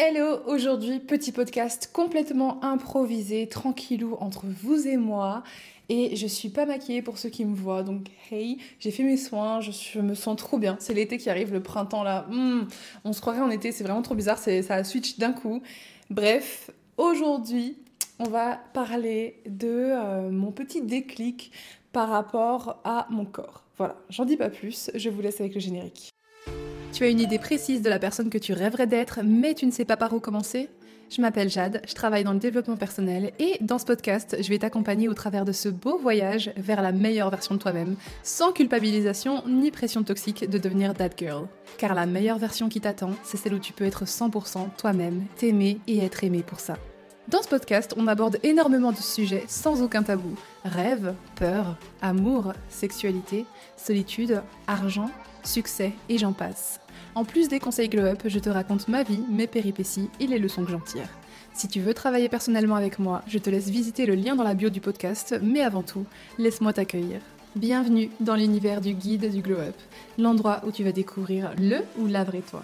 Hello, aujourd'hui petit podcast complètement improvisé, tranquillou entre vous et moi. Et je suis pas maquillée pour ceux qui me voient, donc hey, j'ai fait mes soins, je, me sens trop bien. C'est l'été qui arrive, le printemps là, hmm, on se croirait en été, c'est vraiment trop bizarre, ça switch d'un coup. Bref, aujourd'hui, on va parler de euh, mon petit déclic par rapport à mon corps. Voilà, j'en dis pas plus, je vous laisse avec le générique. Tu as une idée précise de la personne que tu rêverais d'être, mais tu ne sais pas par où commencer? Je m'appelle Jade, je travaille dans le développement personnel et dans ce podcast, je vais t'accompagner au travers de ce beau voyage vers la meilleure version de toi-même, sans culpabilisation ni pression toxique de devenir that girl. Car la meilleure version qui t'attend, c'est celle où tu peux être 100% toi-même, t'aimer et être aimé pour ça. Dans ce podcast, on aborde énormément de sujets sans aucun tabou. Rêve, peur, amour, sexualité, solitude, argent, succès et j'en passe. En plus des conseils Glow Up, je te raconte ma vie, mes péripéties et les leçons que j'en tire. Si tu veux travailler personnellement avec moi, je te laisse visiter le lien dans la bio du podcast, mais avant tout, laisse-moi t'accueillir. Bienvenue dans l'univers du guide du Glow Up, l'endroit où tu vas découvrir le ou la vraie toi.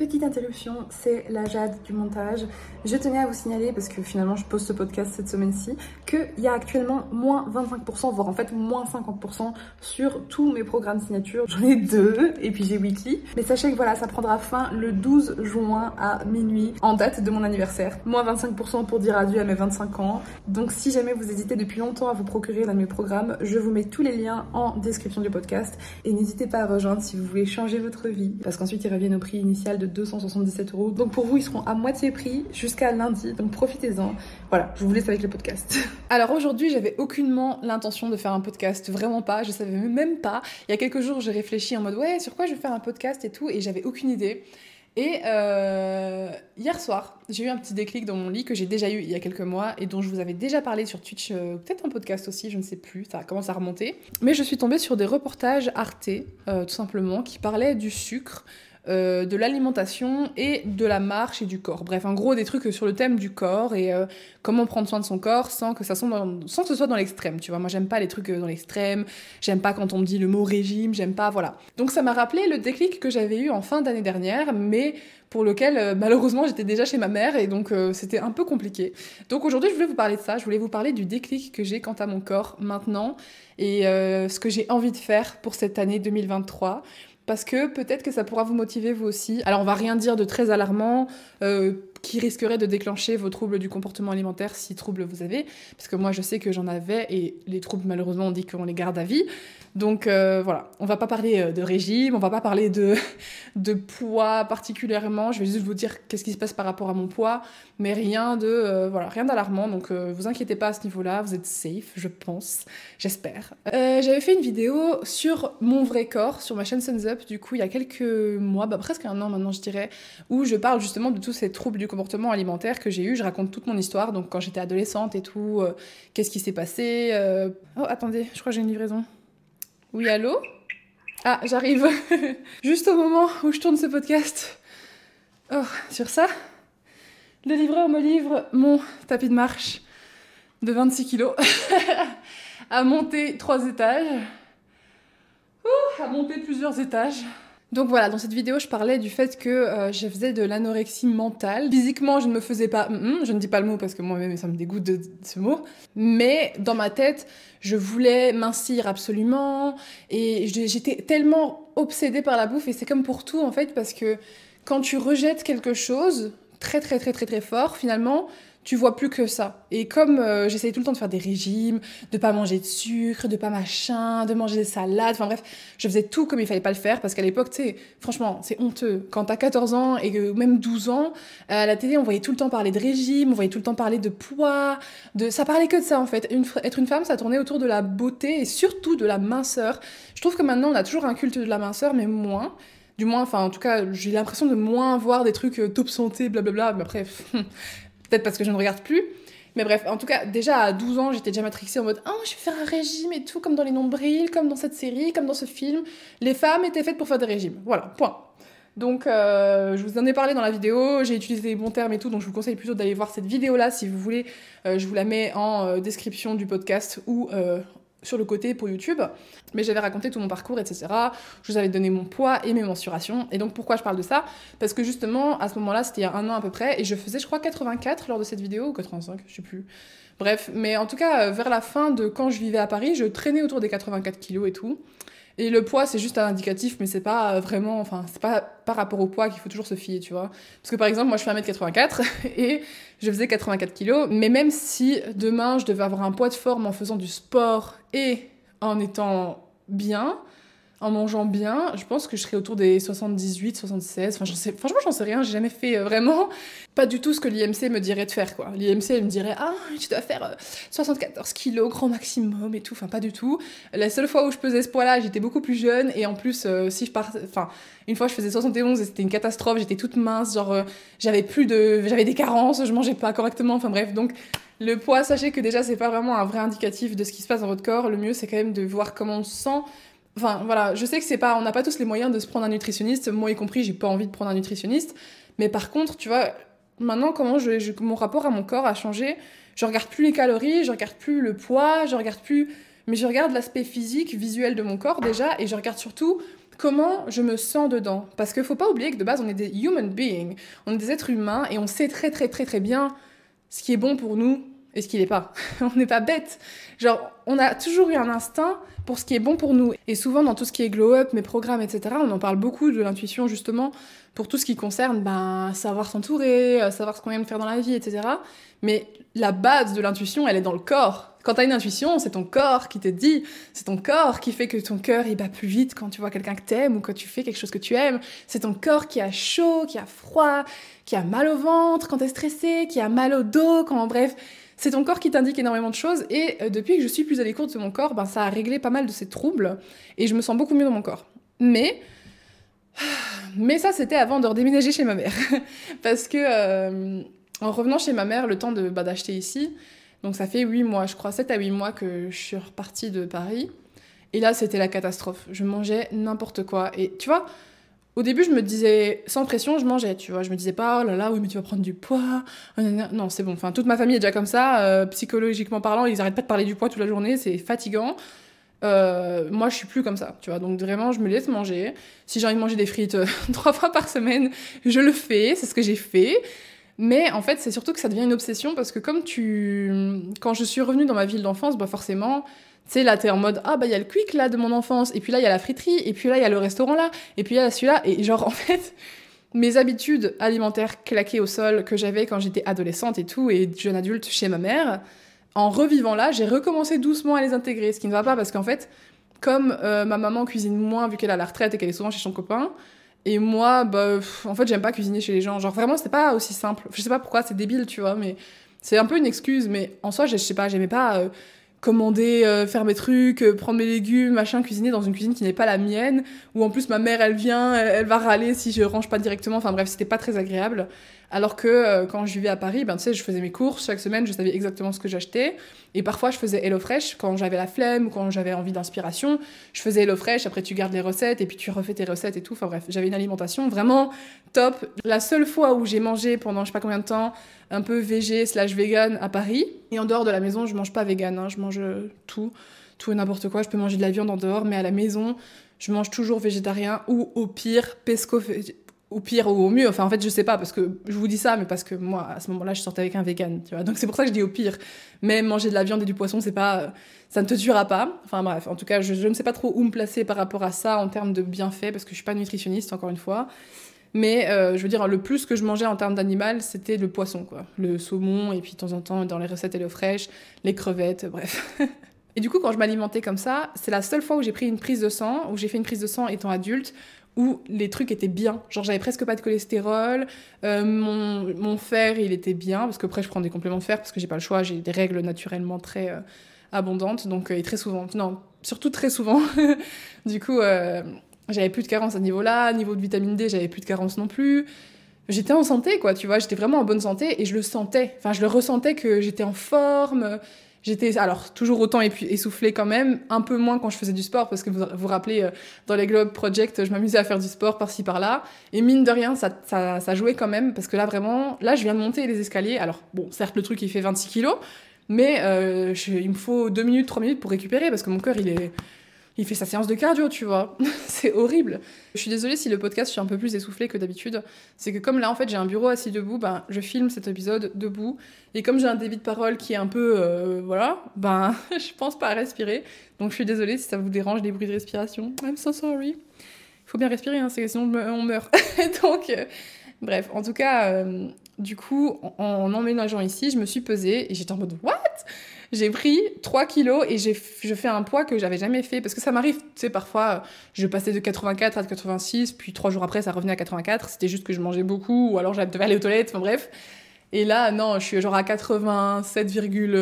Petite interruption, c'est la Jade du montage. Je tenais à vous signaler, parce que finalement je pose ce podcast cette semaine-ci, qu'il y a actuellement moins 25%, voire en fait moins 50% sur tous mes programmes signature. J'en ai deux, et puis j'ai Weekly. Mais sachez que voilà, ça prendra fin le 12 juin à minuit, en date de mon anniversaire. Moins 25% pour dire adieu à mes 25 ans. Donc si jamais vous hésitez depuis longtemps à vous procurer l'un de mes programmes, je vous mets tous les liens en description du podcast. Et n'hésitez pas à rejoindre si vous voulez changer votre vie, parce qu'ensuite ils reviennent au prix initial de 277 euros. Donc pour vous, ils seront à moitié prix jusqu'à lundi. Donc profitez-en. Voilà, je vous laisse avec le podcast. Alors aujourd'hui, j'avais aucunement l'intention de faire un podcast, vraiment pas. Je savais même pas. Il y a quelques jours, j'ai réfléchi en mode ouais, sur quoi je vais faire un podcast et tout, et j'avais aucune idée. Et euh, hier soir, j'ai eu un petit déclic dans mon lit que j'ai déjà eu il y a quelques mois et dont je vous avais déjà parlé sur Twitch, euh, peut-être un podcast aussi, je ne sais plus, ça commence à remonter. Mais je suis tombée sur des reportages Arte, euh, tout simplement, qui parlaient du sucre, euh, de l'alimentation et de la marche et du corps. Bref, en gros, des trucs sur le thème du corps et euh, comment prendre soin de son corps sans que, ça soit dans, ce soit dans l'extrême, tu vois. Moi, j'aime pas les trucs euh, dans l'extrême, j'aime pas quand on me dit le mot régime, j'aime pas, voilà. Donc ça m'a rappelé le déclic que j'avais eu en fin d'année dernière, mais pour lequel malheureusement j'étais déjà chez ma mère et donc c'était un peu compliqué. Donc aujourd'hui je voulais vous parler de ça, je voulais vous parler du déclic que j'ai quant à mon corps maintenant et ce que j'ai envie de faire pour cette année 2023 parce que peut-être que ça pourra vous motiver vous aussi. Alors on va rien dire de très alarmant euh, qui risquerait de déclencher vos troubles du comportement alimentaire si troubles vous avez, parce que moi je sais que j'en avais et les troubles malheureusement on dit qu'on les garde à vie. Donc euh, voilà, on va pas parler euh, de régime, on va pas parler de, de poids particulièrement, je vais juste vous dire qu'est-ce qui se passe par rapport à mon poids, mais rien de euh, voilà, rien d'alarmant, donc vous inquiétez pas à ce niveau-là, vous êtes safe, je pense, j'espère. J'avais fait une vidéo sur mon vrai corps sur ma chaîne Suns Up, du coup il y a quelques mois, bah, presque un an maintenant je dirais, où je parle justement de tous ces troubles du comportement alimentaire que j'ai eu, je raconte toute mon histoire, donc quand j'étais adolescente et tout, qu'est-ce qui s'est passé. Oh attendez, je crois que j'ai une livraison. Oui, allô? Ah, j'arrive. Juste au moment où je tourne ce podcast. Oh, sur ça, le livreur me livre mon tapis de marche de 26 kilos à monter trois étages. Ouh, à monter plusieurs étages. Donc voilà, dans cette vidéo, je parlais du fait que euh, je faisais de l'anorexie mentale. Physiquement, je ne me faisais pas... je ne dis pas le mot parce que moi-même, ça me dégoûte de, ce mot. Mais dans ma tête, je voulais mincir absolument. Et j'étais tellement obsédée par la bouffe. Et c'est comme pour tout, en fait, parce que quand tu rejettes quelque chose très, très, très, très, très fort, finalement, tu vois plus que ça. Et comme euh, j'essayais tout le temps de faire des régimes, de pas manger de sucre, de pas machin, de manger des salades, enfin bref, je faisais tout comme il fallait pas le faire parce qu'à l'époque, tu sais, franchement, c'est honteux. Quand t'as 14 ans et même 12 ans, à la télé, on voyait tout le temps parler de régime, on voyait tout le temps parler de poids, de ça parlait que de ça en fait. être une femme, ça tournait autour de la beauté et surtout de la minceur. Je trouve que maintenant, on a toujours un culte de la minceur, mais moins du moins, enfin en tout cas, j'ai l'impression de moins voir des trucs euh, top santé, blablabla, mais après, Peut-être parce que je ne regarde plus. Mais bref, en tout cas, déjà à 12 ans, j'étais déjà matrixée en mode Oh, je vais faire un régime et tout, comme dans les nombrils, comme dans cette série, comme dans ce film. Les femmes étaient faites pour faire des régimes. Voilà, point. Donc, euh, je vous en ai parlé dans la vidéo, j'ai utilisé les bons termes et tout, donc je vous conseille plutôt d'aller voir cette vidéo-là si vous voulez. Euh, je vous la mets en euh, description du podcast ou sur le côté pour YouTube, mais j'avais raconté tout mon parcours, etc. Je vous avais donné mon poids et mes mensurations. Et donc pourquoi je parle de ça? Parce que justement, à ce moment-là, c'était il y a un an à peu près, et je faisais, je crois, 84 lors de cette vidéo, ou 85, je sais plus. Bref, mais en tout cas, euh, vers la fin de quand je vivais à Paris, je traînais autour des 84 kilos et tout. Et le poids, c'est juste un indicatif, mais c'est pas vraiment, enfin, c'est pas par rapport au poids qu'il faut toujours se fier, tu vois. Parce que par exemple, moi je fais 1m84 et je faisais 84 kg, mais même si demain je devais avoir un poids de forme en faisant du sport et en étant bien, en mangeant bien, je pense que je serais autour des 78, 76. Enfin, sais, franchement, j'en sais rien. J'ai jamais fait euh, vraiment pas du tout ce que l'IMC me dirait de faire. L'IMC, elle me dirait, ah, tu dois faire 74 euh, kilos, grand maximum et tout. Enfin, pas du tout. La seule fois où je pesais ce poids-là, j'étais beaucoup plus jeune. Et en plus, euh, si je enfin, une fois, je faisais 71 et c'était une catastrophe. J'étais toute mince, genre, j'avais plus de, j'avais des carences, je mangeais pas correctement. Enfin, bref. Donc, le poids, sachez que déjà, c'est pas vraiment un vrai indicatif de ce qui se passe dans votre corps. Le mieux, c'est quand même de voir comment on se sent Enfin, voilà, je sais que c'est pas, on n'a pas tous les moyens de se prendre un nutritionniste, moi y compris, j'ai pas envie de prendre un nutritionniste. Mais par contre, tu vois, maintenant, comment je, mon rapport à mon corps a changé. Je regarde plus les calories, je regarde plus le poids, je regarde plus. Mais je regarde l'aspect physique, visuel de mon corps déjà, et je regarde surtout comment je me sens dedans. Parce qu'il faut pas oublier que de base, on est des human beings, on est des êtres humains, et on sait très très très très bien ce qui est bon pour nous et ce qui n'est pas. on n'est pas bête. Genre, on a toujours eu un instinct pour ce qui est bon pour nous. Et souvent, dans tout ce qui est glow-up, mes programmes, etc., on en parle beaucoup de l'intuition, justement, pour tout ce qui concerne ben, savoir s'entourer, euh, savoir ce qu'on aime faire dans la vie, etc. Mais la base de l'intuition, elle est dans le corps. Quand t'as une intuition, c'est ton corps qui te dit, c'est ton corps qui fait que ton cœur il bat plus vite quand tu vois quelqu'un que t'aimes ou quand tu fais quelque chose que tu aimes. C'est ton corps qui a chaud, qui a froid, qui a mal au ventre quand t'es stressé, qui a mal au dos, quand bref, c'est ton corps qui t'indique énormément de choses et euh, depuis que je suis plus à l'écoute de mon corps, ben, ça a réglé pas mal de ces troubles et je me sens beaucoup mieux dans mon corps. Mais mais ça c'était avant de redéménager chez ma mère parce que euh, en revenant chez ma mère, le temps de bah, d'acheter ici, donc ça fait 8 mois, je crois 7 à 8 mois que je suis repartie de Paris. Et là, c'était la catastrophe. Je mangeais n'importe quoi. Et tu vois, au début, je me disais, sans pression, je mangeais, tu vois. Je me disais pas, oh là là, oui, mais tu vas prendre du poids. Non, c'est bon. Enfin, toute ma famille est déjà comme ça. Euh, psychologiquement parlant, ils arrêtent pas de parler du poids toute la journée. C'est fatigant. Euh, moi, je suis plus comme ça, tu vois. Donc vraiment, je me laisse manger. Si j'ai envie de manger des frites euh, trois fois par semaine, je le fais. C'est ce que j'ai fait. Mais en fait, c'est surtout que ça devient une obsession parce que comme tu... Quand je suis revenue dans ma ville d'enfance, bah forcément, tu sais, là, t'es en mode, ah bah il y a le quick là de mon enfance, et puis là, il y a la friterie, et puis là, il y a le restaurant là, et puis y a celui-là, et genre, en fait, mes habitudes alimentaires claquées au sol que j'avais quand j'étais adolescente et tout, et jeune adulte chez ma mère, en revivant là, j'ai recommencé doucement à les intégrer, ce qui ne va pas parce qu'en fait, comme euh, ma maman cuisine moins vu qu'elle a la retraite et qu'elle est souvent chez son copain, et moi, bah, en fait, j'aime pas cuisiner chez les gens. Genre, vraiment, c'est pas aussi simple. Je sais pas pourquoi, c'est débile, tu vois, mais c'est un peu une excuse. Mais en soi, je sais pas, j'aimais pas. Euh, commander, euh, faire mes trucs, euh, prendre mes légumes, machin, cuisiner dans une cuisine qui n'est pas la mienne, où en plus ma mère elle vient, elle, va râler si je range pas directement, enfin bref, c'était pas très agréable. Alors que euh, quand je vivais à Paris, ben tu sais, je faisais mes courses chaque semaine, je savais exactement ce que j'achetais, et parfois je faisais HelloFresh quand j'avais la flemme ou quand j'avais envie d'inspiration, je faisais HelloFresh, après tu gardes les recettes et puis tu refais tes recettes et tout, enfin bref, j'avais une alimentation vraiment top. La seule fois où j'ai mangé pendant je sais pas combien de temps un peu végé slash vegan à Paris. Et en dehors de la maison, je mange pas vegan, hein. je mange euh, tout, tout et n'importe quoi. Je peux manger de la viande en dehors, mais à la maison, je mange toujours végétarien ou au pire pesco au pire ou au mieux. Enfin, en fait, je sais pas, parce que je vous dis ça, mais parce que moi, à ce moment-là, je sortais avec un vegan, tu vois. Donc, c'est pour ça que je dis au pire. Mais manger de la viande et du poisson, c'est pas. Ça ne te tuera pas. Enfin, bref, en tout cas, je, ne sais pas trop où me placer par rapport à ça en termes de bienfaits, parce que je suis pas nutritionniste, encore une fois. Mais euh, je veux dire, le plus que je mangeais en termes d'animal, c'était le poisson, quoi. Le saumon, et puis de temps en temps, dans les recettes et fraîches, les crevettes, bref. et du coup, quand je m'alimentais comme ça, c'est la seule fois où j'ai pris une prise de sang, où j'ai fait une prise de sang étant adulte, où les trucs étaient bien. Genre, j'avais presque pas de cholestérol, euh, mon, mon, fer, il était bien, parce que après, je prends des compléments de fer, parce que j'ai pas le choix, j'ai des règles naturellement très euh, abondantes, donc, et très souvent, non, surtout très souvent. du coup, j'avais plus de carence à niveau-là, niveau de vitamine D, j'avais plus de carence non plus. J'étais en santé, quoi, tu vois, j'étais vraiment en bonne santé et je le sentais. Enfin, je le ressentais que j'étais en forme. J'étais, alors, toujours autant essoufflée quand même, un peu moins quand je faisais du sport, parce que vous vous rappelez, euh, dans les Globe Project, je m'amusais à faire du sport par-ci par-là. Et mine de rien, ça, ça, ça jouait quand même, parce que là, vraiment, là, je viens de monter les escaliers. Alors, bon, certes, le truc, il fait 26 kilos, Mais euh, il me faut 2 minutes, 3 minutes pour récupérer parce que mon cœur, il est il fait sa séance de cardio, tu vois. c'est horrible. Je suis désolée si le podcast, je suis un peu plus essoufflée que d'habitude. C'est que comme là, en fait, j'ai un bureau assis debout, ben, je filme cet épisode debout. Et comme j'ai un débit de parole qui est un peu, euh, voilà, ben, je pense pas à respirer. Donc je suis désolée si ça vous dérange les bruits de respiration. I'm so sorry. Il faut bien respirer, hein, sinon on meurt. Donc, euh, bref, en tout cas, euh, du coup, en, en emménageant ici, je me suis pesée et j'étais en mode, what? J'ai pris 3 kilos et j'ai, je fais un poids que j'avais jamais fait. Parce que ça m'arrive, tu sais, parfois, je passais de 84 à 86, puis trois jours après, ça revenait à 84. C'était juste que je mangeais beaucoup, ou alors j'avais aller aux toilettes, enfin bref. Et là, non, je suis genre à 87,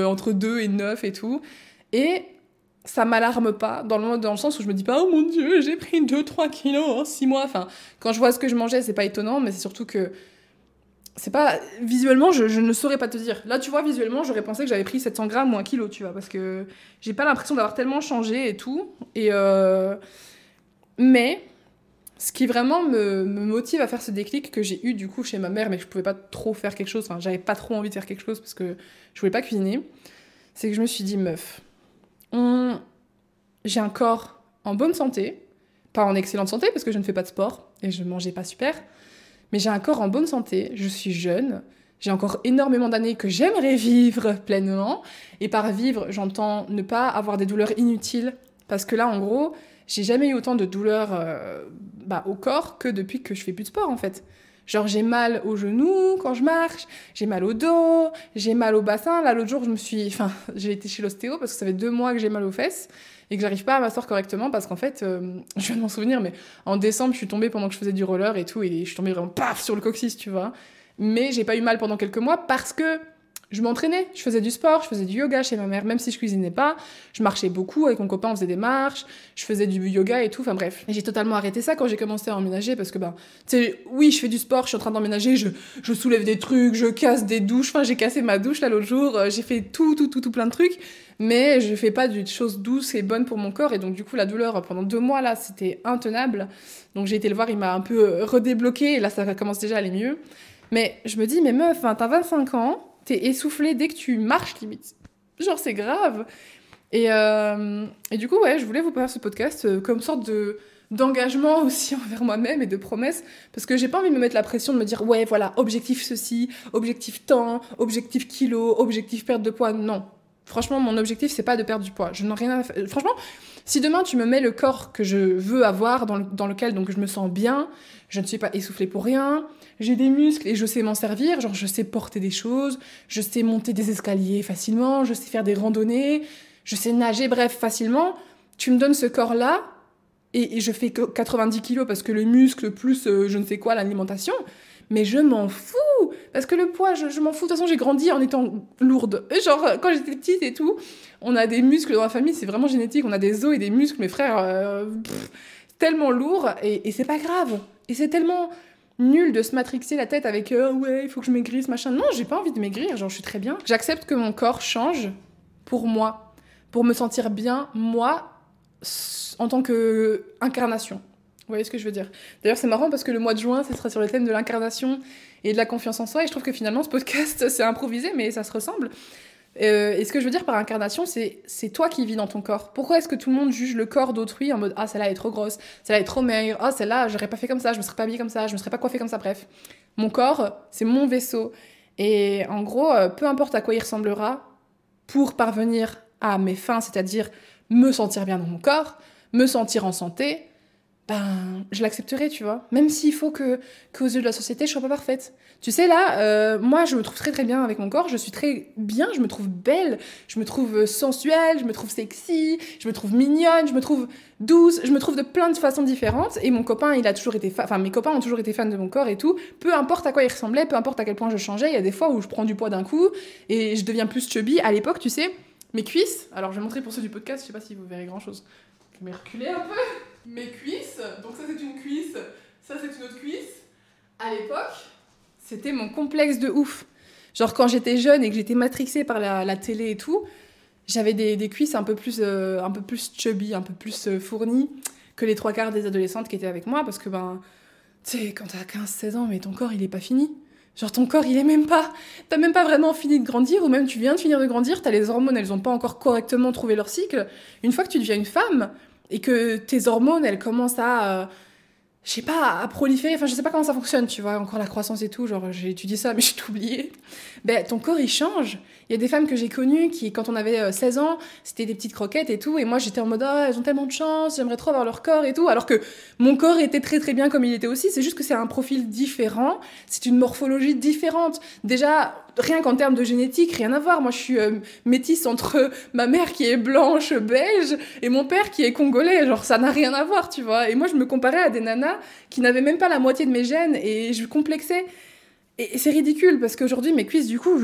entre 2 et 9 et tout. Et ça m'alarme pas, dans le, dans le sens où je me dis pas, oh mon dieu, j'ai pris 2-3 kilos en 6 mois. Enfin, quand je vois ce que je mangeais, c'est pas étonnant, mais c'est surtout que c'est pas visuellement je, ne saurais pas te dire. Là tu vois visuellement j'aurais pensé que j'avais pris 700 grammes ou un kilo tu vois parce que j'ai pas l'impression d'avoir tellement changé et tout. Et euh, mais ce qui vraiment me, motive à faire ce déclic que j'ai eu du coup chez ma mère mais que je pouvais pas trop faire quelque chose enfin j'avais pas trop envie de faire quelque chose parce que je voulais pas cuisiner c'est que je me suis dit meuf j'ai un corps en bonne santé pas en excellente santé parce que je ne fais pas de sport et je mangeais pas super mais j'ai un corps en bonne santé, je suis jeune, j'ai encore énormément d'années que j'aimerais vivre pleinement. Et par vivre, j'entends ne pas avoir des douleurs inutiles. Parce que là, en gros, j'ai jamais eu autant de douleurs euh, bah, au corps que depuis que je fais plus de sport, en fait. Genre, j'ai mal aux genoux quand je marche, j'ai mal au dos, j'ai mal au bassin. Là, l'autre jour, je me suis. Enfin, j'ai été chez l'ostéo parce que ça fait deux mois que j'ai mal aux fesses et que j'arrive pas à m'asseoir correctement parce qu'en fait, euh, je viens de m'en souvenir, mais en décembre, je suis tombée pendant que je faisais du roller et tout, et je suis tombée vraiment paf sur le coccyx, tu vois. Mais j'ai pas eu mal pendant quelques mois parce que je m'entraînais, je faisais du sport, je faisais du yoga chez ma mère, même si je cuisinais pas. Je marchais beaucoup avec mon copain, on faisait des marches, je faisais du yoga et tout. Enfin bref, j'ai totalement arrêté ça quand j'ai commencé à emménager parce que ben, tu sais, oui, je fais du sport, je suis en train d'emménager, je, je soulève des trucs, je casse des douches. Enfin, j'ai cassé ma douche là l'autre jour, euh, j'ai fait tout, tout, tout, tout plein de trucs, mais je fais pas de choses douces et bonnes pour mon corps et donc du coup la douleur pendant deux mois là, c'était intenable. Donc j'ai été le voir, il m'a un peu euh, redébloqué et là ça commence déjà à aller mieux. Mais je me dis, mais meuf, hein, t'as 25 ans t'es essoufflé dès que tu marches limite. Genre c'est grave. Et, euh, et, du coup, ouais, je voulais vous faire ce podcast euh, comme sorte de d'engagement aussi envers moi-même et de promesse parce que j'ai pas envie de me mettre la pression de me dire ouais voilà objectif ceci objectif temps objectif kilo objectif perte de poids non franchement mon objectif c'est pas de perdre du poids je n'ai rien à faire franchement si demain tu me mets le corps que je veux avoir dans, dans lequel donc je me sens bien je ne suis pas essoufflée pour rien j'ai des muscles et je sais m'en servir, genre je sais porter des choses, je sais monter des escaliers facilement, je sais faire des randonnées, je sais nager, bref, facilement. Tu me donnes ce corps-là et, je fais 90 kilos parce que le muscle plus euh, je ne sais quoi, l'alimentation, mais je m'en fous parce que le poids, je, m'en fous. De toute façon, j'ai grandi en étant lourde. genre, quand j'étais petite et tout, on a des muscles dans la famille, c'est vraiment génétique. On a des os et des muscles, mes frères, euh, tellement lourds et, et c'est pas grave. Et c'est tellement nul de se matrixer la tête avec euh, ouais, il faut que je maigrisse, machin. Non, j'ai pas envie de maigrir, genre je suis très bien. J'accepte que mon corps change pour moi, pour me sentir bien, moi, en tant que incarnation. Vous voyez ce que je veux dire? D'ailleurs, c'est marrant parce que le mois de juin, ce sera sur le thème de l'incarnation et de la confiance en soi. Et je trouve que finalement, ce podcast, c'est improvisé, mais ça se ressemble. Euh, et ce que je veux dire par incarnation, c'est c'est toi qui vis dans ton corps. Pourquoi est-ce que tout le monde juge le corps d'autrui en mode ah celle-là est trop grosse, celle-là est trop maigre, ah celle-là j'aurais pas fait comme ça, je me serais pas habillée comme ça, je me serais pas coiffée comme ça. Bref, mon corps c'est mon vaisseau et en gros euh, peu importe à quoi il ressemblera, pour parvenir à mes fins, c'est-à-dire me sentir bien dans mon corps, me sentir en santé, ben, je l'accepterai, tu vois. Même s'il faut que, qu'aux yeux de la société, je sois pas parfaite. Tu sais, là, euh, moi, je me trouve très très bien avec mon corps, je suis très bien, je me trouve belle, je me trouve sensuelle, je me trouve sexy, je me trouve mignonne, je me trouve douce, je me trouve de plein de façons différentes. Et mon copain, il a toujours été, enfin, mes copains ont toujours été fans de mon corps et tout. Peu importe à quoi il ressemblait, peu importe à quel point je changeais, il y a des fois où je prends du poids d'un coup et je deviens plus chubby. À l'époque, tu sais, mes cuisses, alors je vais montrer pour ceux du podcast, je sais pas si vous verrez grand chose. Je vais reculer un peu mes cuisses. Donc ça c'est une cuisse, ça c'est une autre cuisse. À l'époque, c'était mon complexe de ouf. Genre quand j'étais jeune et que j'étais matrixée par la, télé et tout, j'avais des, cuisses un peu plus euh, un peu plus chubby, un peu plus euh, fournies que les trois quarts des adolescentes qui étaient avec moi parce que ben tu sais quand t'as 15 16 ans mais ton corps il est pas fini. Genre ton corps, il est même pas, t'as même pas vraiment fini de grandir, ou même tu viens de finir de grandir, t'as les hormones, elles ont pas encore correctement trouvé leur cycle. Une fois que tu deviens une femme, et que tes hormones, elles commencent à, euh, je sais pas, à proliférer, enfin je sais pas comment ça fonctionne, tu vois, encore la croissance et tout, genre j'ai étudié ça, mais j'ai tout oublié. Ben ton corps, il change. Il y a des femmes que j'ai connues qui, quand on avait 16 euh, ans, c'était des petites croquettes et tout. Et moi, j'étais en mode, oh, elles ont tellement de chance, j'aimerais trop avoir leur corps et tout. Alors que mon corps était très très bien comme il était aussi. C'est juste que c'est un profil différent. C'est une morphologie différente. Déjà, rien qu'en termes de génétique, rien à voir. Moi, je suis euh, métisse entre ma mère qui est blanche, belge, et mon père qui est congolais. Genre, ça n'a rien à voir, tu vois. Et moi, je me comparais à des nanas qui n'avaient même pas la moitié de mes gènes et je complexais. Et c'est ridicule parce qu'aujourd'hui, mes cuisses, du coup,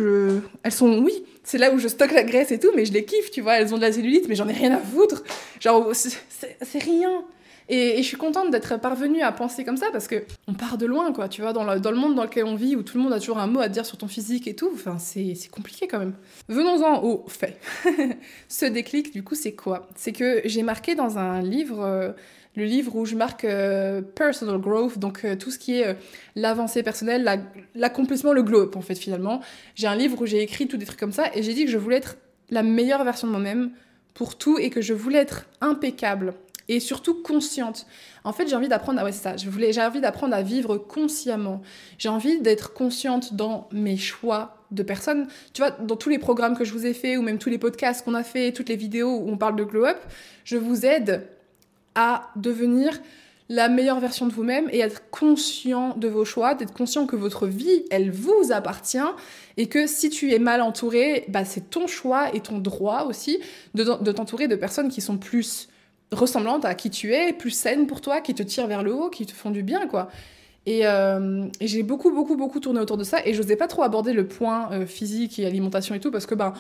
elles sont, oui, c'est là où je stocke la graisse et tout, mais je les kiffe, tu vois. Elles ont de la cellulite, mais j'en ai rien à foutre. Genre, c'est rien. Et, je suis contente d'être parvenue à penser comme ça parce que on part de loin, quoi, tu vois, dans le, dans le monde dans lequel on vit où tout le monde a toujours un mot à dire sur ton physique et tout. Enfin, c'est compliqué quand même. Venons-en au fait. Ce déclic, du coup, c'est quoi? C'est que j'ai marqué dans un livre. Euh, le livre où je marque euh, personal growth, donc euh, tout ce qui est l'avancée personnelle, l'accomplissement, le glow up en fait finalement. J'ai un livre où j'ai écrit tout des trucs comme ça et j'ai dit que je voulais être la meilleure version de moi-même pour tout et que je voulais être impeccable et surtout consciente. En fait, j'ai envie d'apprendre à ouais, ça, j'ai envie d'apprendre à vivre consciemment. J'ai envie d'être consciente dans mes choix de personnes. Tu vois, dans tous les programmes que je vous ai fait ou même tous les podcasts qu'on a fait, toutes les vidéos où on parle de glow up, je vous aide à devenir la meilleure version de vous-même et être conscient de vos choix, d'être conscient que votre vie, elle vous appartient et que si tu es mal entouré, bah, c'est ton choix et ton droit aussi de, t'entourer de personnes qui sont plus ressemblantes à qui tu es, plus saines pour toi, qui te tirent vers le haut, qui te font du bien, quoi. Et, euh, j'ai beaucoup, beaucoup, beaucoup tourné autour de ça et je n'osais pas trop aborder le point euh, physique et alimentation et tout parce que ben,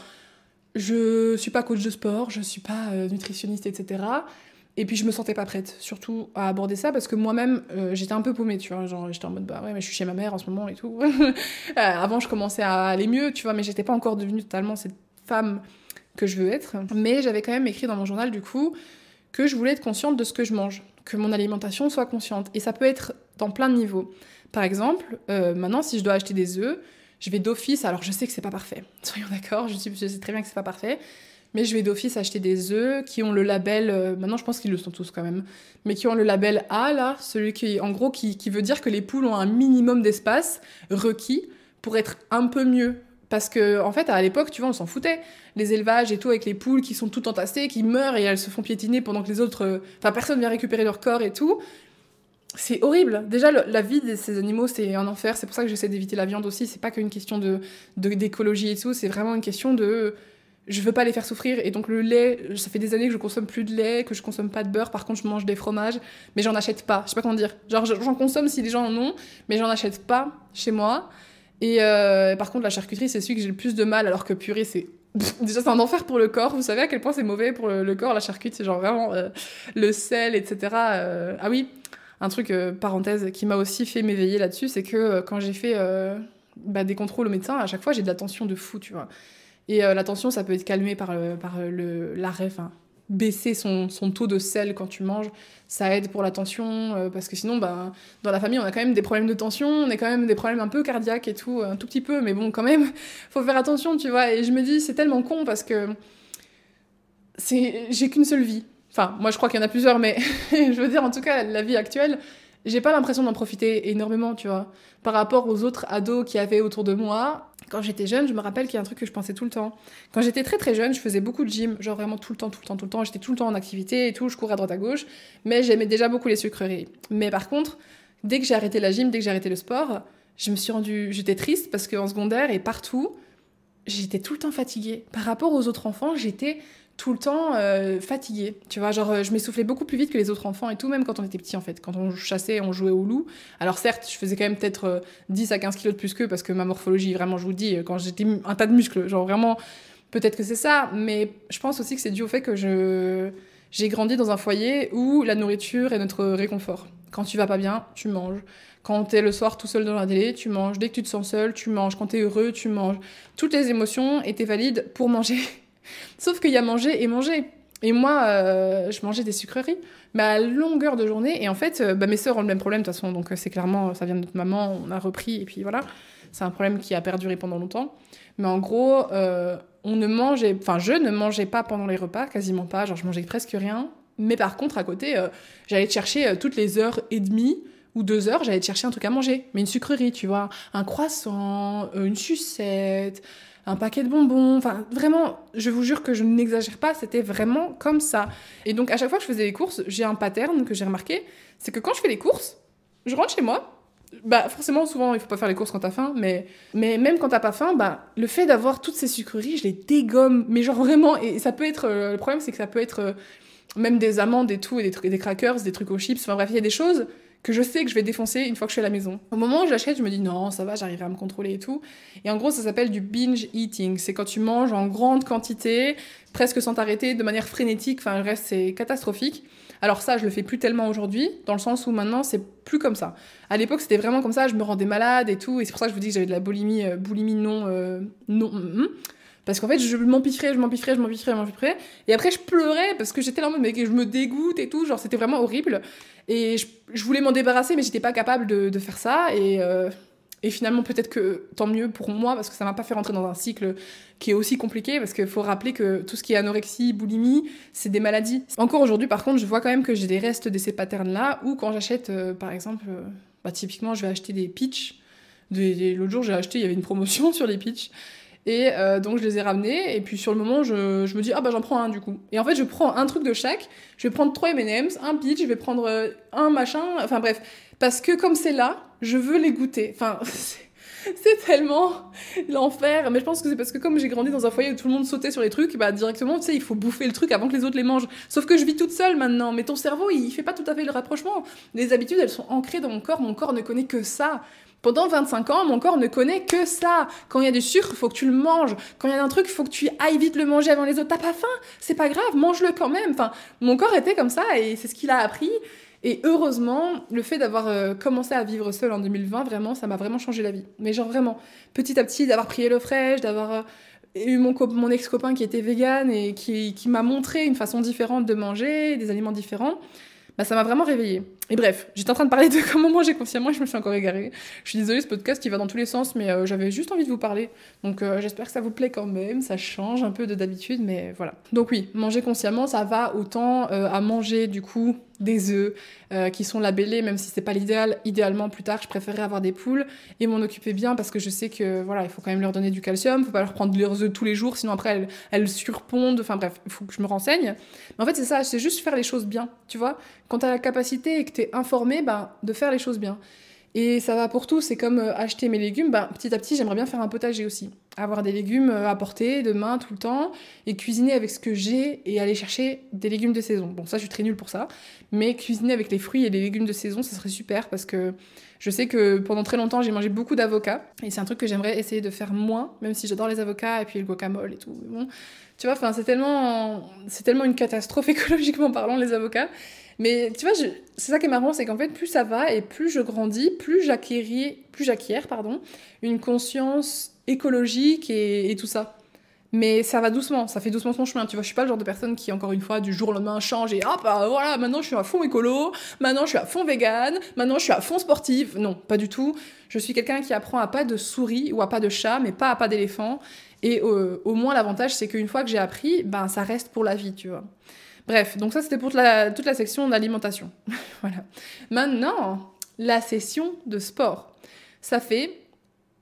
je suis pas coach de sport, je suis pas euh, nutritionniste, etc. Et puis je me sentais pas prête, surtout à aborder ça, parce que moi-même, j'étais un peu paumée, tu vois. Genre, j'étais en mode, bah ouais, mais je suis chez ma mère en ce moment et tout. Avant, je commençais à aller mieux, tu vois, mais j'étais pas encore devenue totalement cette femme que je veux être. Mais j'avais quand même écrit dans mon journal, du coup, que je voulais être consciente de ce que je mange, que mon alimentation soit consciente. Et ça peut être dans plein de niveaux. Par exemple, euh, maintenant, si je dois acheter des œufs, je vais d'office, alors je sais que c'est pas parfait, soyons d'accord, je, sais très bien que c'est pas parfait, mais je vais d'office acheter des œufs qui ont le label, euh, maintenant je pense qu'ils le sont tous quand même, mais qui ont le label A là, celui qui, en gros, qui, qui veut dire que les poules ont un minimum d'espace requis pour être un peu mieux. Parce que, en fait, à l'époque, tu vois, on s'en foutait. Les élevages et tout, avec les poules qui sont toutes entassées, qui meurent et elles se font piétiner pendant que les autres. Euh, enfin, personne vient récupérer leur corps et tout. C'est horrible. Déjà, la vie de ces animaux, c'est un enfer. C'est pour ça que j'essaie d'éviter la viande aussi. C'est pas qu'une question de d'écologie et tout. C'est vraiment une question de je veux pas les faire souffrir et donc le lait ça fait des années que je consomme plus de lait que je consomme pas de beurre par contre je mange des fromages mais j'en achète pas je sais pas comment dire genre j'en consomme si les gens en ont mais j'en achète pas chez moi et euh, par contre la charcuterie c'est celui que j'ai le plus de mal alors que purée c'est déjà c'est un enfer pour le corps. Vous savez à quel point c'est mauvais pour le, corps la charcuterie c'est genre vraiment euh, le sel etc euh, ah oui un truc parenthèse qui m'a aussi fait m'éveiller là-dessus c'est que quand j'ai fait bah, des contrôles au médecin à chaque fois j'ai de la tension de fou tu vois. Et euh, la tension, ça peut être calmé par, euh, par euh, l'arrêt, enfin, baisser son, taux de sel quand tu manges, ça aide pour la tension, parce que sinon, bah, dans la famille, on a quand même des problèmes de tension, on a quand même des problèmes un peu cardiaques et tout, un tout petit peu, mais bon, quand même, faut faire attention, tu vois. Et je me dis, c'est tellement con parce que j'ai qu'une seule vie. Enfin, moi, je crois qu'il y en a plusieurs, mais je veux dire, en tout cas, la vie actuelle, j'ai pas l'impression d'en profiter énormément, tu vois. Par rapport aux autres ados qui avaient autour de moi, quand j'étais jeune, je me rappelle qu'il y a un truc que je pensais tout le temps. Quand j'étais très très jeune, je faisais beaucoup de gym, genre vraiment tout le temps, tout le temps, tout le temps. J'étais tout le temps en activité et tout, je courais à droite à gauche, mais j'aimais déjà beaucoup les sucreries. Mais par contre, dès que j'ai arrêté la gym, dès que j'ai arrêté le sport, je me suis rendue, j'étais triste parce qu'en secondaire et partout, j'étais tout le temps fatiguée. Par rapport aux autres enfants, j'étais tout le temps euh, fatiguée. Tu vois, genre, je m'essoufflais beaucoup plus vite que les autres enfants et tout, même quand on était petit en fait. Quand on chassait, on jouait au loup. Alors certes, je faisais quand même peut-être 10 euh, à 15 kilos de plus qu'eux parce que ma morphologie, vraiment, je vous dis, quand j'étais un tas de muscles, genre vraiment, peut-être que c'est ça, mais je pense aussi que c'est dû au fait que je j'ai grandi dans un foyer où la nourriture est notre réconfort. Quand tu vas pas bien, tu manges. Quand t'es le soir tout seul dans la télé, tu manges. Dès que tu te sens seul, tu manges. Quand t'es heureux, tu manges. Toutes les émotions étaient valides pour manger. Sauf qu'il y a manger et manger. Et moi, euh, je mangeais des sucreries, mais à longueur de journée. Et en fait, euh, bah, mes sœurs ont le même problème de toute façon, donc euh, c'est clairement, ça vient de notre maman, on a repris, et puis voilà. C'est un problème qui a perduré pendant longtemps. Mais en gros, on ne mangeait, enfin, je ne mangeais pas pendant les repas, quasiment pas. Genre, je mangeais presque rien. Mais par contre, à côté, j'allais chercher toutes les heures et demie ou deux heures, j'allais chercher un truc à manger. Mais une sucrerie, tu vois, un croissant, une sucette un paquet de bonbons. Enfin, vraiment, je vous jure que je n'exagère pas, c'était vraiment comme ça. Et donc, à chaque fois que je faisais les courses, j'ai un pattern que j'ai remarqué c'est que quand je fais les courses, je rentre chez moi. Bah, forcément, souvent, il faut pas faire les courses quand t'as faim, mais, mais même quand t'as pas faim, bah, le fait d'avoir toutes ces sucreries, je les dégomme. Mais genre vraiment, et ça peut être. Euh, le problème, c'est que ça peut être. Euh, même des amandes et tout, et des, des crackers, des trucs aux chips, enfin bref, il y a des choses que je sais que je vais défoncer une fois que je suis à la maison. Au moment où j'achète, je me dis non, ça va, j'arriverai à me contrôler et tout. Et en gros, ça s'appelle du binge eating. C'est quand tu manges en grande quantité, presque sans t'arrêter, de manière frénétique. Enfin, le reste, c'est catastrophique. Alors ça, je le fais plus tellement aujourd'hui, dans le sens où maintenant, c'est plus comme ça. À l'époque, c'était vraiment comme ça, je me rendais malade et tout. Et c'est pour ça que je vous dis que j'avais de la boulimie, euh, non... Euh, non mm, mm. Parce qu'en fait, je m'empiffrais, je m'empiffrais, je m'empiffrais, je m'empiffrais. Et après, je pleurais parce que j'étais là en mode, mais je me dégoûte et tout. Genre, c'était vraiment horrible. Et je, voulais m'en débarrasser, mais j'étais pas capable de, faire ça. Et, euh, et finalement, peut-être que tant mieux pour moi, parce que ça m'a pas fait rentrer dans un cycle qui est aussi compliqué, parce qu'il faut rappeler que tout ce qui est anorexie, boulimie, c'est des maladies. Encore aujourd'hui, par contre, je vois quand même que j'ai des restes de ces patterns-là, ou quand j'achète, euh, par exemple, euh, bah, typiquement, je vais acheter des pitchs. L'autre jour, j'ai acheté, il y avait une promotion sur les pitchs. Et euh, donc je les ai ramenés. Et puis sur le moment, je, je me dis, ah bah j'en prends un du coup. Et en fait, je prends un truc de chaque. Je vais prendre trois MM's, un pitch, je vais prendre euh, un machin. Enfin bref. Parce que comme c'est là, je veux les goûter. Enfin, c'est tellement l'enfer. Mais je pense que c'est parce que comme j'ai grandi dans un foyer où tout le monde sautait sur les trucs, bah directement, tu sais, il faut bouffer le truc avant que les autres les mangent. Sauf que je vis toute seule maintenant. Mais ton cerveau, il fait pas tout à fait le rapprochement. Les habitudes, elles sont ancrées dans mon corps. Mon corps ne connaît que ça. Pendant 25 ans, mon corps ne connaît que ça. Quand il y a du sucre, faut que tu le manges. Quand il y a un truc, faut que tu ailles vite le manger avant les autres. T'as pas faim? C'est pas grave, mange-le quand même. Enfin, mon corps était comme ça et c'est ce qu'il a appris. Et heureusement, le fait d'avoir euh, commencé à vivre seul en 2020, vraiment, ça m'a vraiment changé la vie. Mais genre vraiment, petit à petit, d'avoir pris l'eau fraîche, d'avoir euh, eu mon, ex-copain qui était vegan et qui, qui m'a montré une façon différente de manger, des aliments différents bah, ça m'a vraiment réveillée. Et bref, j'étais en train de parler de comment manger consciemment et je me suis encore égarée. Je suis désolée, ce podcast il va dans tous les sens, mais euh, j'avais juste envie de vous parler. Donc euh, j'espère que ça vous plaît quand même, ça change un peu de d'habitude, mais voilà. Donc oui, manger consciemment, ça va autant euh, à manger du coup des œufs qui sont labellés, même si c'est pas l'idéal. Idéalement, plus tard, je préférerais avoir des poules et m'en occuper bien parce que je sais que voilà, il faut quand même leur donner du calcium, faut pas leur prendre leurs œufs tous les jours, sinon après elles, elles surpondent. Enfin bref, il faut que je me renseigne. Mais en fait, c'est ça, c'est juste faire les choses bien, tu vois. Quand tu as la capacité et que tu es informé, ben, de faire les choses bien. Et ça va pour tout, c'est comme euh, acheter mes légumes, ben, petit à petit j'aimerais bien faire un potager aussi. Avoir des légumes euh, à portée de main tout le temps et cuisiner avec ce que j'ai et aller chercher des légumes de saison. Bon ça je suis très nulle pour ça, mais cuisiner avec les fruits et les légumes de saison ça serait super parce que je sais que pendant très longtemps j'ai mangé beaucoup d'avocats et c'est un truc que j'aimerais essayer de faire moins, même si j'adore les avocats et puis le guacamole et tout. Bon, tu vois, c'est tellement, c'est tellement une catastrophe écologiquement parlant les avocats. Mais tu vois, c'est ça qui est marrant, c'est qu'en fait, plus ça va et plus je grandis, plus j'acquiers, plus j'acquiers, pardon, une conscience écologique et, tout ça. Mais ça va doucement, ça fait doucement son chemin. Tu vois, je suis pas le genre de personne qui, encore une fois, du jour au lendemain change et hop, bah, voilà, maintenant je suis à fond écolo, maintenant je suis à fond vegan, maintenant je suis à fond sportif. Non, pas du tout. Je suis quelqu'un qui apprend à pas de souris ou à pas de chat, mais pas à pas d'éléphant. Et euh, au moins, l'avantage, c'est qu'une fois que j'ai appris, ben, ça reste pour la vie, tu vois. Bref, donc ça c'était pour toute la, toute la section d'alimentation. voilà. Maintenant, la session de sport. Ça fait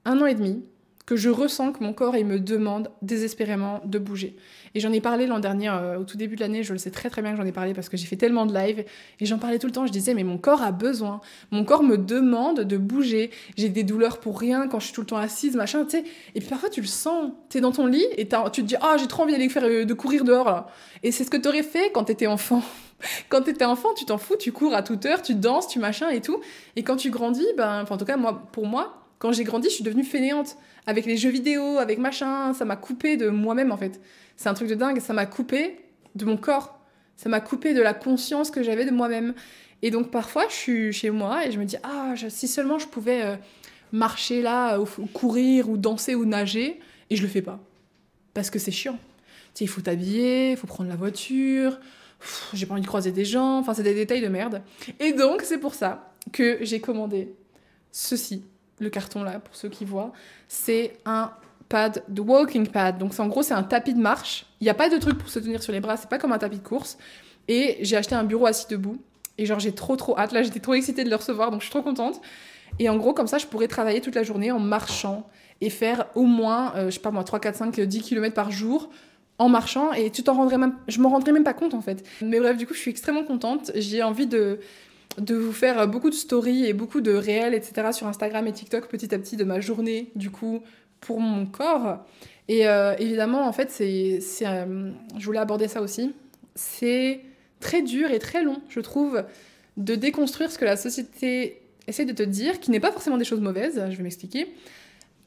un an et demi que je ressens que mon corps il me demande désespérément de bouger. Et j'en ai parlé l'an dernier, euh, au tout début de l'année, je le sais très très bien que j'en ai parlé parce que j'ai fait tellement de live et j'en parlais tout le temps. Je disais, mais mon corps a besoin, mon corps me demande de bouger. J'ai des douleurs pour rien quand je suis tout le temps assise, machin, tu sais. Et puis parfois tu le sens, tu es dans ton lit et tu te dis, ah, j'ai trop envie d'aller faire euh, de courir dehors là. Et c'est ce que tu aurais fait quand tu étais enfant. quand tu étais enfant, tu t'en fous, tu cours à toute heure, tu danses, tu machin et tout. Et quand tu grandis, ben, en tout cas, moi, pour moi, quand j'ai grandi, je suis devenue fainéante avec les jeux vidéo, avec machin, ça m'a coupé de moi-même en fait. C'est un truc de dingue, ça m'a coupé de mon corps, ça m'a coupé de la conscience que j'avais de moi-même. Et donc parfois je suis chez moi et je me dis ah si seulement je pouvais euh, marcher là ou, courir ou danser ou nager et je le fais pas parce que c'est chiant. sais, il faut t'habiller, il faut prendre la voiture, j'ai pas envie de croiser des gens, enfin, c'est des détails de merde. Et donc, c'est pour ça que j'ai commandé ceci, le carton là, pour ceux qui voient. C'est un pad de walking pad. Donc, en gros, c'est un tapis de marche. Il n'y a pas de truc pour se tenir sur les bras, c'est pas comme un tapis de course. Et j'ai acheté un bureau assis debout. Et genre, j'ai trop, trop hâte. Là, j'étais trop excitée de le recevoir, donc je suis trop contente. Et en gros, comme ça, je pourrais travailler toute la journée en marchant et faire au moins, euh, je sais pas moi, 3, 4, 5, 10 km par jour en marchant. Et tu t'en rendrais même, je m'en rendrais même pas compte en fait. Mais bref, du coup, je suis extrêmement contente. J'ai envie de, de vous faire beaucoup de stories et beaucoup de réels, etc. sur Instagram et TikTok petit à petit de ma journée, du coup, pour mon corps. Et euh, évidemment, en fait, c'est, euh, je voulais aborder ça aussi. C'est très dur et très long, je trouve, de déconstruire ce que la société essaie de te dire, qui n'est pas forcément des choses mauvaises, je vais m'expliquer,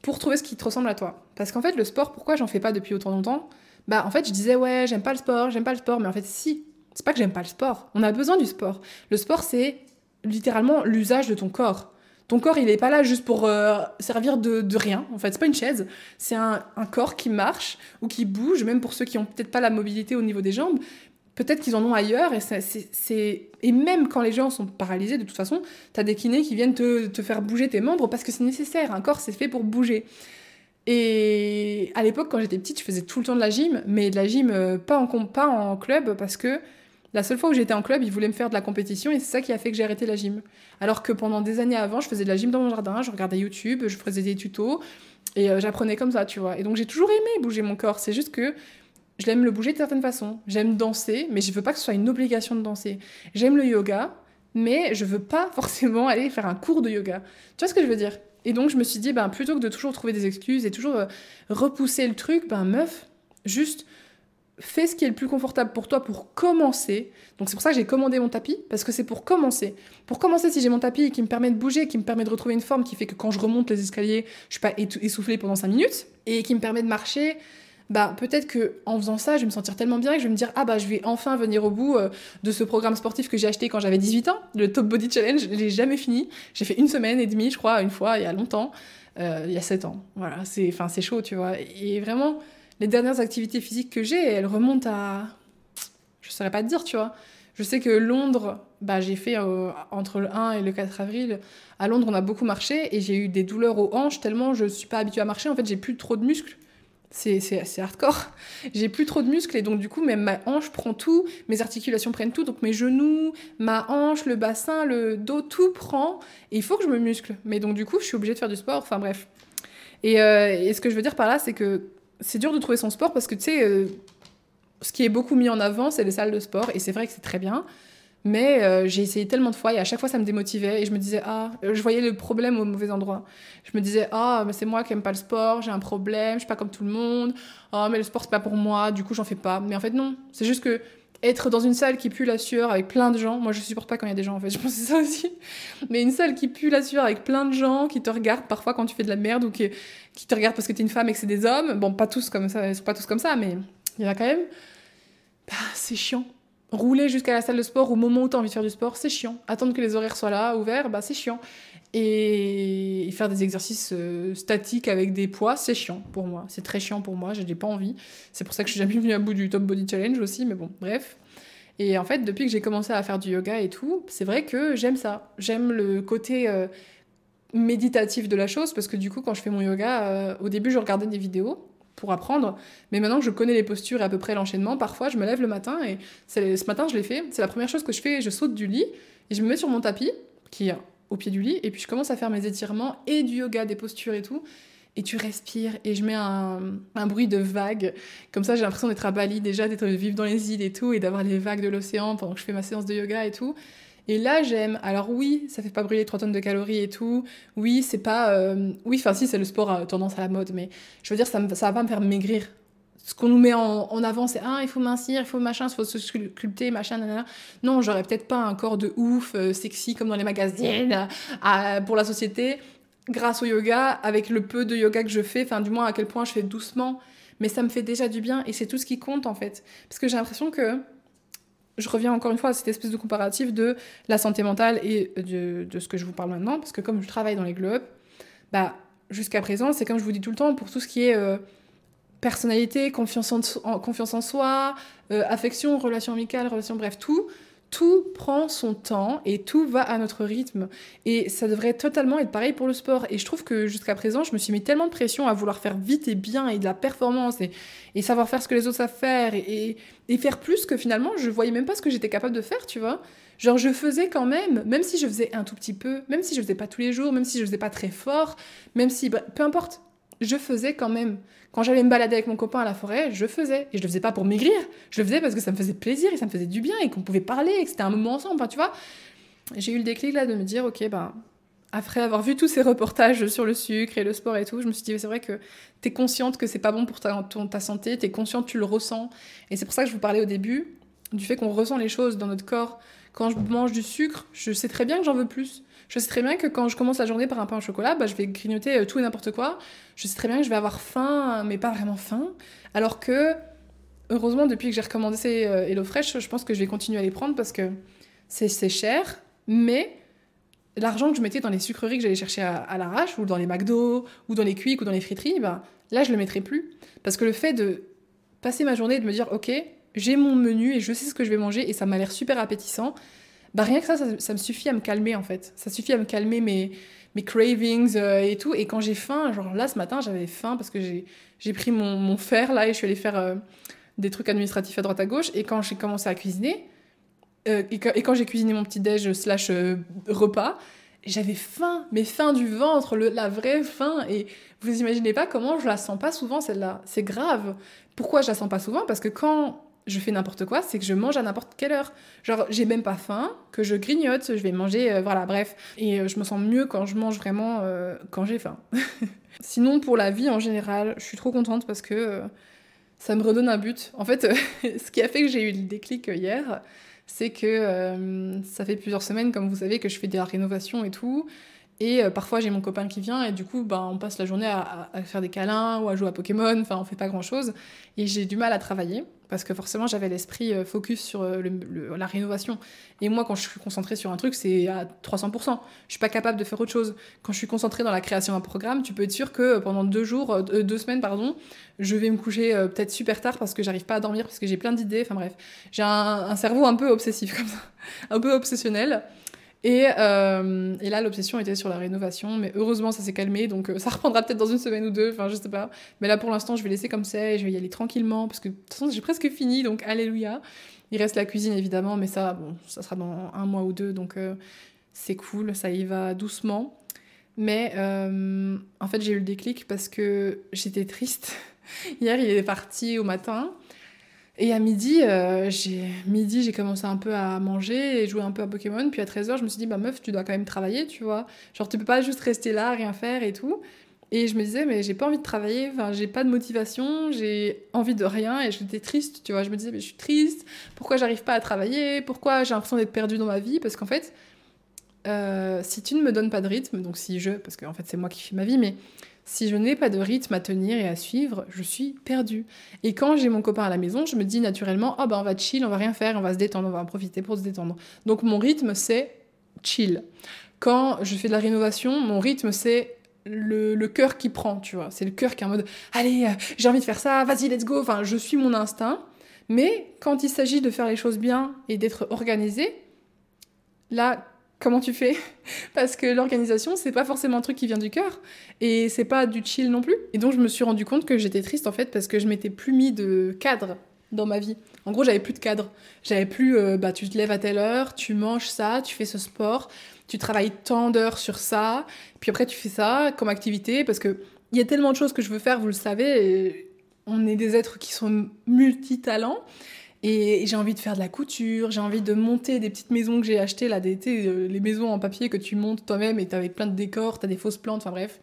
pour trouver ce qui te ressemble à toi. Parce qu'en fait, le sport, pourquoi j'en fais pas depuis autant longtemps? Bah, en fait, je disais, ouais, j'aime pas le sport, j'aime pas le sport, mais en fait, si, c'est pas que j'aime pas le sport. On a besoin du sport. Le sport, c'est littéralement l'usage de ton corps. Ton corps, il est pas là juste pour euh, servir de, de, rien. En fait, c'est pas une chaise. C'est un, corps qui marche ou qui bouge, même pour ceux qui ont peut-être pas la mobilité au niveau des jambes peut-être qu'ils en ont ailleurs. Et même quand les gens sont paralysés, de toute façon, tu as des kinés qui viennent te, te, faire bouger tes membres parce que c'est nécessaire. Un corps, c'est fait pour bouger. Et à l'époque, quand j'étais petite, je faisais tout le temps de la gym, mais de la gym euh, pas en, pas en club parce que la seule fois où j'étais en club, ils voulaient me faire de la compétition et c'est ça qui a fait que j'ai arrêté la gym. Alors que pendant des années avant, je faisais de la gym dans mon jardin, je regardais YouTube, je faisais des tutos et euh, j'apprenais comme ça, tu vois. Et donc j'ai toujours aimé bouger mon corps. C'est juste que je l'aime le bouger de certaines façons. J'aime danser, mais je veux pas que ce soit une obligation de danser. J'aime le yoga, mais je veux pas forcément aller faire un cours de yoga. Tu vois ce que je veux dire? Et donc je me suis dit, ben, plutôt que de toujours trouver des excuses et toujours euh, repousser le truc, ben meuf, juste fais ce qui est le plus confortable pour toi pour commencer. Donc c'est pour ça que j'ai commandé mon tapis, parce que c'est pour commencer. Pour commencer, si j'ai mon tapis qui me permet de bouger, qui me permet de retrouver une forme, qui fait que quand je remonte les escaliers, je suis pas essoufflée pendant 5 minutes, et qui me permet de marcher bah peut-être que en faisant ça, je vais me sentir tellement bien que je vais me dire ah bah je vais enfin venir au bout euh, de ce programme sportif que j'ai acheté quand j'avais 18 ans, le Top Body Challenge, je l'ai jamais fini. J'ai fait une semaine et demie, je crois, une fois il y a longtemps, euh, il y a 7 ans. Voilà, c'est enfin c'est chaud, tu vois. Et vraiment les dernières activités physiques que j'ai, elles remontent à je saurais pas te dire, tu vois. Je sais que Londres, bah, j'ai fait euh, entre le 1 et le 4 avril. À Londres, on a beaucoup marché et j'ai eu des douleurs aux hanches tellement je suis pas habituée à marcher. En fait, j'ai plus trop de muscles c'est hardcore. J'ai plus trop de muscles et donc du coup même ma hanche prend tout, mes articulations prennent tout, donc mes genoux, ma hanche, le bassin, le dos, tout prend et il faut que je me muscle. Mais donc du coup je suis obligée de faire du sport, enfin bref. Et, euh, et ce que je veux dire par là c'est que c'est dur de trouver son sport parce que tu sais, euh, ce qui est beaucoup mis en avant c'est les salles de sport et c'est vrai que c'est très bien. Mais euh, j'ai essayé tellement de fois et à chaque fois ça me démotivait et je me disais ah je voyais le problème au mauvais endroit. Je me disais ah mais c'est moi qui aime pas le sport, j'ai un problème, je suis pas comme tout le monde. Ah mais le sport c'est pas pour moi, du coup j'en fais pas. Mais en fait non, c'est juste que être dans une salle qui pue la sueur avec plein de gens, moi je supporte pas quand il y a des gens en fait, je pense ça aussi. Mais une salle qui pue la sueur avec plein de gens qui te regardent parfois quand tu fais de la merde ou qui, qui te regardent parce que t'es une femme et que c'est des hommes. Bon pas tous comme ça, ils sont pas tous comme ça, mais il y en a quand même. Bah, c'est chiant rouler jusqu'à la salle de sport au moment où tu as envie de faire du sport, c'est chiant. Attendre que les horaires soient là, ouverts, bah c'est chiant. Et faire des exercices euh, statiques avec des poids, c'est chiant pour moi. C'est très chiant pour moi, je n'ai pas envie. C'est pour ça que je suis jamais venue à bout du Top Body Challenge aussi, mais bon, bref. Et en fait, depuis que j'ai commencé à faire du yoga et tout, c'est vrai que j'aime ça. J'aime le côté euh, méditatif de la chose, parce que du coup, quand je fais mon yoga, euh, au début, je regardais des vidéos pour apprendre. Mais maintenant que je connais les postures et à peu près l'enchaînement, parfois je me lève le matin et ce matin je l'ai fait. C'est la première chose que je fais. Je saute du lit et je me mets sur mon tapis qui est au pied du lit et puis je commence à faire mes étirements et du yoga, des postures et tout. Et tu respires et je mets un, bruit de vagues. Comme ça, j'ai l'impression d'être à Bali déjà, d'être vivre dans les îles et tout, et d'avoir les vagues de l'océan pendant que je fais ma séance de yoga et tout. Et là, j'aime. Alors oui, ça fait pas brûler 3 tonnes de calories et tout. Oui, c'est pas... Euh, oui, enfin si, c'est le sport à tendance à la mode, mais je veux dire, ça, ça va pas me faire maigrir. Ce qu'on nous met en, en avant, c'est ah, il faut mincir, il faut machin, il faut se sculpter, machin, nanana. Non, j'aurais peut-être pas un corps de ouf, euh, sexy comme dans les magazines, pour la société, grâce au yoga, avec le peu de yoga que je fais, enfin, du moins à quel point je fais doucement. Mais ça me fait déjà du bien et c'est tout ce qui compte en fait. Parce que j'ai l'impression que je reviens encore une fois à cette espèce de comparatif de la santé mentale et de, ce que je vous parle maintenant, parce que comme je travaille dans les globes, bah, jusqu'à présent, c'est comme je vous dis tout le temps, pour tout ce qui est euh, personnalité, confiance en, confiance en soi, euh, affection, relation amicale, relation, bref, tout. Tout prend son temps et tout va à notre rythme. Et ça devrait totalement être pareil pour le sport. Et je trouve que jusqu'à présent, je me suis mis tellement de pression à vouloir faire vite et bien et de la performance et, savoir faire ce que les autres savent faire et, faire plus que finalement, je voyais même pas ce que j'étais capable de faire, tu vois. Genre, je faisais quand même, même si je faisais un tout petit peu, même si je faisais pas tous les jours, même si je faisais pas très fort, même si, peu importe, je faisais quand même. Quand j'allais me balader avec mon copain à la forêt, je faisais. Et je le faisais pas pour maigrir, je le faisais parce que ça me faisait plaisir et ça me faisait du bien et qu'on pouvait parler et que c'était un moment ensemble. Enfin, tu vois, j'ai eu le déclic là de me dire, ok, ben, après avoir vu tous ces reportages sur le sucre et le sport et tout, je me suis dit, c'est vrai que tu es consciente que c'est pas bon pour ta, ta santé, tu es consciente, tu le ressens. Et c'est pour ça que je vous parlais au début du fait qu'on ressent les choses dans notre corps. Quand je mange du sucre, je sais très bien que j'en veux plus. Je sais très bien que quand je commence la journée par un pain au chocolat, bah, je vais grignoter euh, tout et n'importe quoi. Je sais très bien que je vais avoir faim, mais pas vraiment faim. Alors que, heureusement, depuis que j'ai recommandé euh, HelloFresh, je pense que je vais continuer à les prendre parce que c'est cher, mais l'argent que je mettais dans les sucreries que j'allais chercher à, l'arrache, ou dans les McDo, ou dans les Quick, ou dans les friteries, bah, là, je le mettrai plus. Parce que le fait de passer ma journée et de me dire, ok, j'ai mon menu et je sais ce que je vais manger et ça m'a l'air super appétissant, bah rien que ça, ça, me suffit à me calmer en fait. Ça suffit à me calmer mes, mes cravings euh, et tout. Et quand j'ai faim, genre là ce matin j'avais faim parce que j'ai pris mon, mon, fer là et je suis allée faire euh, des trucs administratifs à droite à gauche. Et quand j'ai commencé à cuisiner, euh, et, quand, j'ai cuisiné mon petit déj slash repas, j'avais faim, mais faim du ventre, le, la vraie faim. Et vous imaginez pas comment je la sens pas souvent celle-là. C'est grave. Pourquoi je la sens pas souvent? Parce que quand je fais n'importe quoi, c'est que je mange à n'importe quelle heure. Genre, j'ai même pas faim, que je grignote, je vais manger, euh, voilà, bref. Et euh, je me sens mieux quand je mange vraiment euh, quand j'ai faim. Sinon, pour la vie en général, je suis trop contente parce que ça me redonne un but. En fait, ce qui a fait que j'ai eu le déclic hier, c'est que ça fait plusieurs semaines, comme vous savez, que je fais de la rénovation et tout. Et parfois j'ai mon copain qui vient et du coup ben, on passe la journée à, faire des câlins ou à jouer à Pokémon, enfin on fait pas grand chose. Et j'ai du mal à travailler parce que forcément j'avais l'esprit euh, focus sur euh, la rénovation. Et moi, quand je suis concentrée sur un truc, c'est à 300%. Je suis pas capable de faire autre chose. Quand je suis concentrée dans la création d'un programme, tu peux être sûr que pendant deux jours, euh, deux semaines, pardon, je vais me coucher peut-être super tard parce que j'arrive pas à dormir, parce que j'ai plein d'idées. Enfin bref, j'ai un, un, cerveau un peu obsessif comme ça, un peu obsessionnel. Et, euh, et là, l'obsession était sur la rénovation, mais heureusement, ça s'est calmé, donc euh, ça reprendra peut-être dans une semaine ou deux, enfin, je sais pas. Mais là, pour l'instant, je vais laisser comme ça et je vais y aller tranquillement, parce que de toute façon, j'ai presque fini, donc alléluia. Il reste la cuisine, évidemment, mais ça, bon, ça sera dans un mois ou deux, donc euh, c'est cool, ça y va doucement. Mais en fait, j'ai eu le déclic parce que j'étais triste. Hier, il est parti au matin. Et à midi, euh, j'ai midi, j'ai commencé un peu à manger et jouer un peu à Pokémon. Puis à 13h, je me suis dit, bah meuf, tu dois quand même travailler, tu vois. Genre, tu peux pas juste rester là, rien faire et tout. Et je me disais, mais j'ai pas envie de travailler, j'ai pas de motivation, j'ai envie de rien et j'étais triste, tu vois. Je me disais, mais je suis triste, pourquoi j'arrive pas à travailler, pourquoi j'ai l'impression d'être perdue dans ma vie? Parce qu'en fait, euh, si tu ne me donnes pas de rythme, donc si je, parce qu'en fait c'est moi qui fais ma vie, mais si je n'ai pas de rythme à tenir et à suivre, je suis perdue. Et quand j'ai mon copain à la maison, je me dis naturellement, oh bah on va chill, on va rien faire, on va se détendre, on va en profiter pour se détendre. Donc mon rythme c'est chill. Quand je fais de la rénovation, mon rythme c'est le, le cœur qui prend, tu vois. C'est le cœur qui est en mode, allez, euh, j'ai envie de faire ça, vas-y, let's go. Enfin, je suis mon instinct. Mais quand il s'agit de faire les choses bien et d'être organisé, là, comment tu fais? Parce que l'organisation, c'est pas forcément un truc qui vient du cœur et c'est pas du chill non plus. Et donc je me suis rendu compte que j'étais triste en fait parce que je m'étais plus mis de cadre dans ma vie. En gros, j'avais plus de cadre. J'avais plus euh, bah tu te lèves à telle heure, tu manges ça, tu fais ce sport, tu travailles tant d'heures sur ça, puis après tu fais ça comme activité parce que il y a tellement de choses que je veux faire, vous le savez, on est des êtres qui sont multitalents. Et j'ai envie de faire de la couture, j'ai envie de monter des petites maisons que j'ai achetées, là, des, euh, les maisons en papier que tu montes toi-même et t'as plein de décors, t'as des fausses plantes, enfin bref.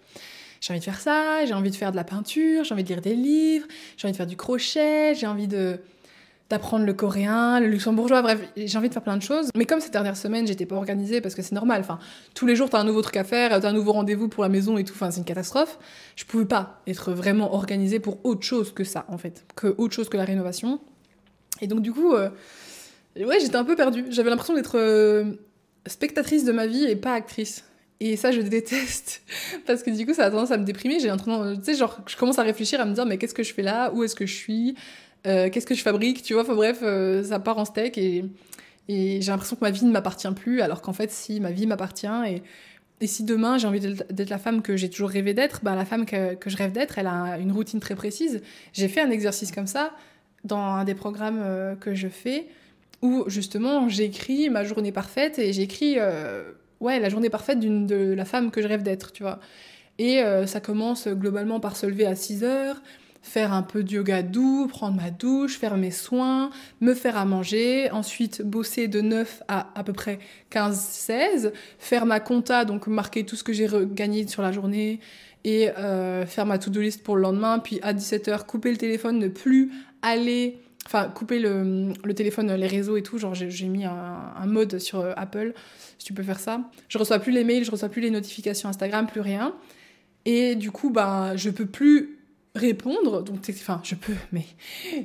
J'ai envie de faire ça, j'ai envie de faire de la peinture, j'ai envie de lire des livres, j'ai envie de faire du crochet, j'ai envie de d'apprendre le coréen, le luxembourgeois, bref, j'ai envie de faire plein de choses. Mais comme cette dernière semaine, j'étais pas organisée parce que c'est normal, enfin, tous les jours t'as un nouveau truc à faire, t'as un nouveau rendez-vous pour la maison et tout, enfin, c'est une catastrophe. Je pouvais pas être vraiment organisée pour autre chose que ça, en fait, que autre chose que la rénovation. Et donc, du coup, euh, ouais, j'étais un peu perdue. J'avais l'impression d'être euh, spectatrice de ma vie et pas actrice. Et ça, je déteste. Parce que du coup, ça a tendance à me déprimer. J'ai tu sais, genre, je commence à réfléchir, à me dire, mais qu'est-ce que je fais là? Où est-ce que je suis? Euh, Qu'est-ce que je fabrique? Tu vois, enfin bref, euh, ça part en steak et, j'ai l'impression que ma vie ne m'appartient plus, alors qu'en fait, si, ma vie m'appartient. Et, si demain, j'ai envie d'être la femme que j'ai toujours rêvé d'être, bah, la femme que je rêve d'être, elle a une routine très précise. J'ai fait un exercice comme ça dans un des programmes euh, que je fais où justement j'écris ma journée parfaite et j'écris ouais, la journée parfaite de la femme que je rêve d'être, tu vois. Et euh, ça commence globalement par se lever à 6 heures, faire un peu de yoga doux, prendre ma douche, faire mes soins, me faire à manger, ensuite bosser de 9 à à peu près 15-16, faire ma compta, donc marquer tout ce que j'ai gagné sur la journée et euh, faire ma to-do list pour le lendemain, puis à 17h couper le téléphone, ne plus aller enfin couper le, téléphone, les réseaux et tout, genre j'ai mis un, un, mode sur euh, Apple, si tu peux faire ça. Je reçois plus les mails, je reçois plus les notifications Instagram, plus rien. Et du coup, bah, je peux plus répondre, donc enfin je peux, mais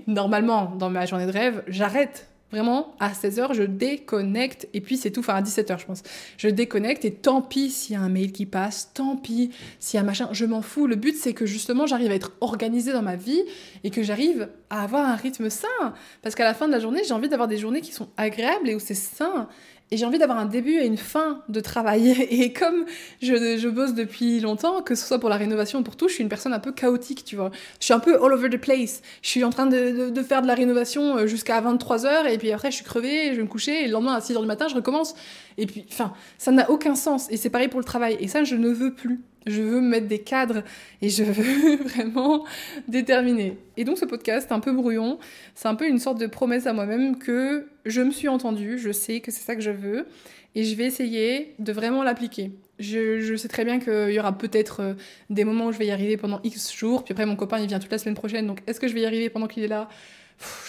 normalement dans ma journée de rêve, j'arrête Vraiment, à 16h, je déconnecte. Et puis, c'est tout. Enfin, à 17h, je pense. Je déconnecte. Et tant pis s'il y a un mail qui passe. Tant pis s'il y a un machin. Je m'en fous. Le but, c'est que justement, j'arrive à être organisée dans ma vie et que j'arrive à avoir un rythme sain. Parce qu'à la fin de la journée, j'ai envie d'avoir des journées qui sont agréables et où c'est sain. Et j'ai envie d'avoir un début et une fin de travail. Et comme je, bosse depuis longtemps, que ce soit pour la rénovation ou pour tout, je suis une personne un peu chaotique, tu vois. Je suis un peu all over the place. Je suis en train de, de, faire de la rénovation euh, jusqu'à 23h, et puis après, je suis crevée, je vais me coucher, et le lendemain, à 6h du matin, je recommence. Et puis, enfin, ça n'a aucun sens. Et c'est pareil pour le travail. Et ça, je ne veux plus. Je veux me mettre des cadres et je veux vraiment déterminer. Et donc ce podcast, un peu brouillon, c'est un peu une sorte de promesse à moi-même que je me suis entendue, je sais que c'est ça que je veux et je vais essayer de vraiment l'appliquer. Je, sais très bien qu'il y aura peut-être euh, des moments où je vais y arriver pendant X jours, puis après mon copain il vient toute la semaine prochaine, donc est-ce que je vais y arriver pendant qu'il est là?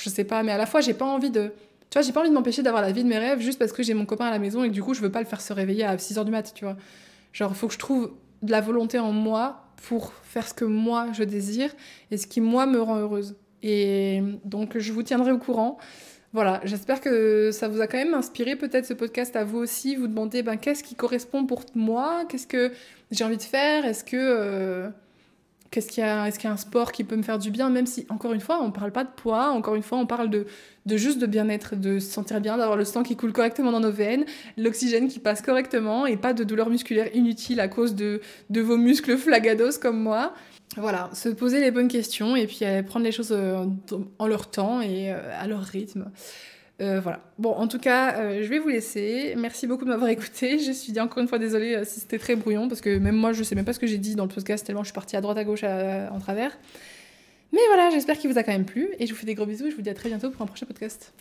Je sais pas, mais à la fois j'ai pas envie de... Tu vois, j'ai pas envie de m'empêcher d'avoir la vie de mes rêves juste parce que j'ai mon copain à la maison et du coup je veux pas le faire se réveiller à 6h du mat, tu vois. Genre, faut que je trouve de la volonté en moi pour faire ce que moi je désire et ce qui moi me rend heureuse. Et donc je vous tiendrai au courant. Voilà, j'espère que ça vous a quand même inspiré peut-être ce podcast à vous aussi, vous demander ben, qu'est-ce qui correspond pour moi, qu'est-ce que j'ai envie de faire, est-ce que... Euh, Qu'est-ce qu'il Est-ce qu'il y a un sport qui peut me faire du bien Même si, encore une fois, on ne parle pas de poids, encore une fois, on parle de, de juste de bien-être, de se sentir bien, d'avoir le sang qui coule correctement dans nos veines, l'oxygène qui passe correctement et pas de douleurs musculaires inutiles à cause de, de vos muscles flagados comme moi. Voilà, se poser les bonnes questions et puis prendre les choses euh, en leur temps et euh, à leur rythme. Euh, voilà. Bon, en tout cas, euh, je vais vous laisser. Merci beaucoup de m'avoir écouté. Je suis encore une fois désolée euh, si c'était très brouillon, parce que même moi, je sais même pas ce que j'ai dit dans le podcast, tellement je suis partie à droite à gauche en travers. Mais voilà, j'espère qu'il vous a quand même plu, et je vous fais des gros bisous, et je vous dis à très bientôt pour un prochain podcast.